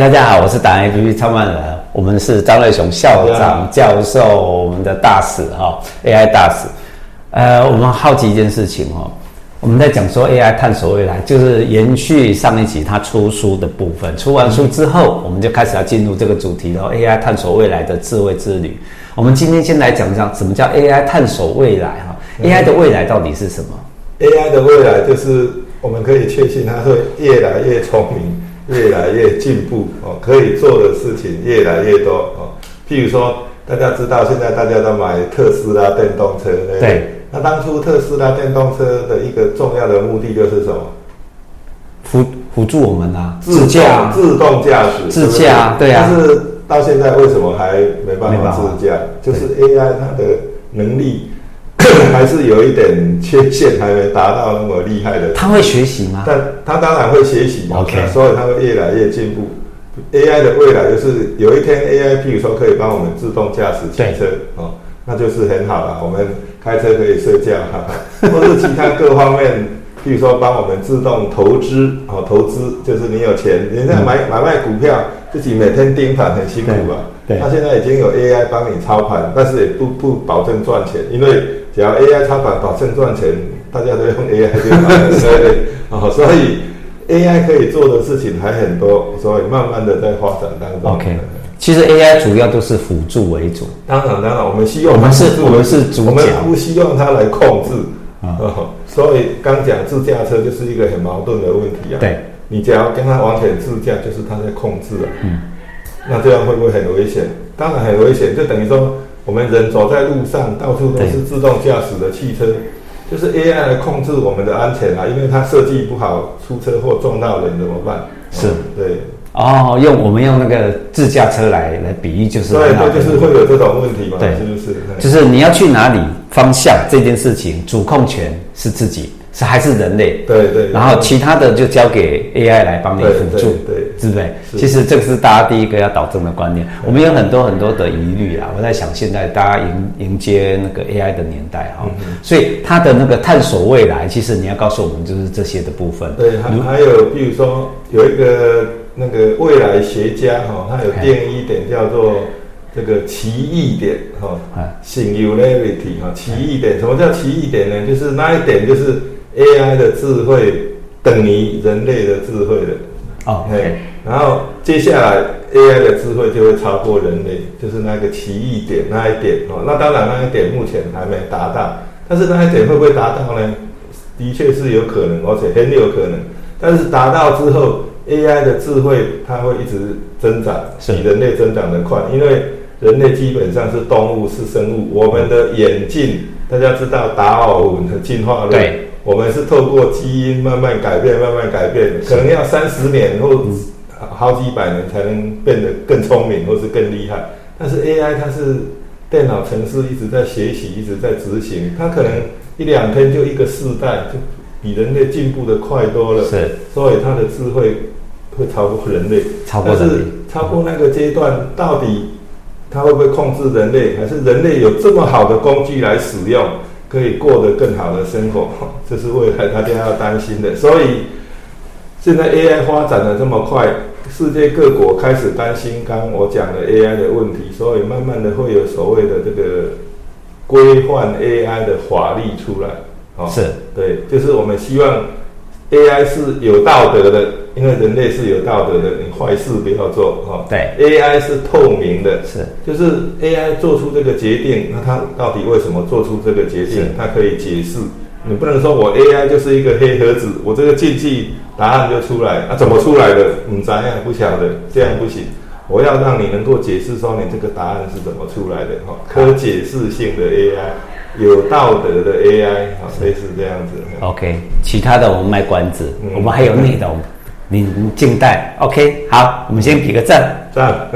大家好，我是达人 APP 创办人，我们是张瑞雄校长教授，我们的大使哈，AI 大使。呃，我们好奇一件事情哦，我们在讲说 AI 探索未来，就是延续上一集他出书的部分。出完书之后，我们就开始要进入这个主题了，AI 探索未来的智慧之旅。我们今天先来讲讲什么叫 AI 探索未来哈，AI 的未来到底是什么？AI 的未来就是我们可以确信它会越来越聪明。越来越进步哦，可以做的事情越来越多哦。譬如说，大家知道现在大家都买特斯拉电动车，对。那当初特斯拉电动车的一个重要的目的就是什么？辅辅助我们啊，自驾、自动驾驶、自驾，对啊。但是到现在为什么还没办法自驾？就是 AI 它的能力。还是有一点缺陷，还没达到那么厉害的。他会学习吗？但他当然会学习，OK，所以他会越来越进步。AI 的未来就是有一天 AI，譬如说可以帮我们自动驾驶汽车，哦，那就是很好了。我们开车可以睡觉，哈哈，或是其他各方面，譬如说帮我们自动投资，哦，投资就是你有钱，你在买买卖股票，自己每天盯盘很辛苦吧？对，他现在已经有 AI 帮你操盘，但是也不不保证赚钱，因为。只要 AI 操盘保证赚钱，大家都用 AI 对吧？所以哦，所以 AI 可以做的事情还很多，所以慢慢的在发展当中。OK，其实 AI 主要都是辅助为主。当然，当然，我们希望我们是，我们是主角，我们不希望它来控制啊、嗯。所以刚讲自驾车就是一个很矛盾的问题啊。对，你只要跟它完全自驾，就是它在控制了。嗯，那这样会不会很危险？当然很危险，就等于说。我们人走在路上，到处都是自动驾驶的汽车，就是 AI 来控制我们的安全啊，因为它设计不好，出车祸撞到人怎么办？是，对。哦，用我们用那个自驾车来来比喻，就是对，对，就是会有这种问题嘛？对，是不是？就是你要去哪里，方向这件事情，主控权是自己。是还是人类？对对，对。然后其他的就交给 AI 来帮你辅助，对，对，是不是？其实这个是大家第一个要导正的观念。我们有很多很多的疑虑啊，我在想现在大家迎迎接那个 AI 的年代哈、嗯，所以它的那个探索未来，其实你要告诉我们就是这些的部分。对，还还有比如说有一个那个未来学家哈，他有定义一点叫做这个奇异点哈，Singularity 哈，奇异点。什么叫奇异点呢？就是那一点就是。AI 的智慧等于人类的智慧的哦，oh, okay. 然后接下来 AI 的智慧就会超过人类，就是那个奇异点那一点哦。那当然那一点目前还没达到，但是那一点会不会达到呢？的确是有可能，而且很有可能。但是达到之后，AI 的智慧它会一直增长，比人类增长的快，因为人类基本上是动物，是生物。我们的眼镜，大家知道达尔文的进化论。对。我们是透过基因慢慢改变，慢慢改变，可能要三十年或好几百年才能变得更聪明或是更厉害。但是 AI 它是电脑程式一直在学习，一直在执行，它可能一两天就一个世代，就比人类进步的快多了。是，所以它的智慧会超过人类。超过人类。但是超过那个阶段，到底它会不会控制人类？还是人类有这么好的工具来使用？可以过得更好的生活，这是未来大家要担心的。所以现在 AI 发展的这么快，世界各国开始担心刚刚我讲的 AI 的问题，所以慢慢的会有所谓的这个规范 AI 的法律出来。哦，是对，就是我们希望 AI 是有道德的。因为人类是有道德的，你坏事不要做哈。对，AI 是透明的，是，就是 AI 做出这个决定，那它到底为什么做出这个决定？它可以解释。你不能说我 AI 就是一个黑盒子，我这个禁忌答案就出来，啊，怎么出来的？你咋样不晓得？这样不行。我要让你能够解释说你这个答案是怎么出来的哈。可解释性的 AI，有道德的 AI，啊，类似这样子。OK，其他的我们卖关子，嗯、我们还有内容。您静待，OK，好，我们先比个赞，赞。